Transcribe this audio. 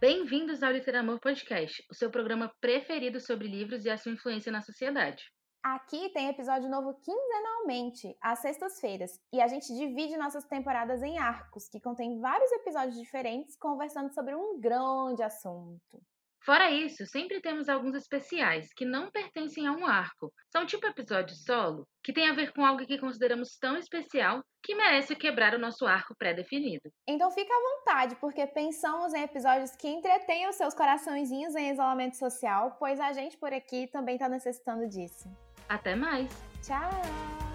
Bem-vindos ao Literamor Podcast, o seu programa preferido sobre livros e a sua influência na sociedade. Aqui tem episódio novo quinzenalmente, às sextas-feiras, e a gente divide nossas temporadas em arcos, que contém vários episódios diferentes conversando sobre um grande assunto. Fora isso, sempre temos alguns especiais que não pertencem a um arco. São tipo episódios solo, que tem a ver com algo que consideramos tão especial que merece quebrar o nosso arco pré-definido. Então fica à vontade, porque pensamos em episódios que entretenham seus coraçõezinhos em isolamento social, pois a gente por aqui também está necessitando disso. Até mais! Tchau!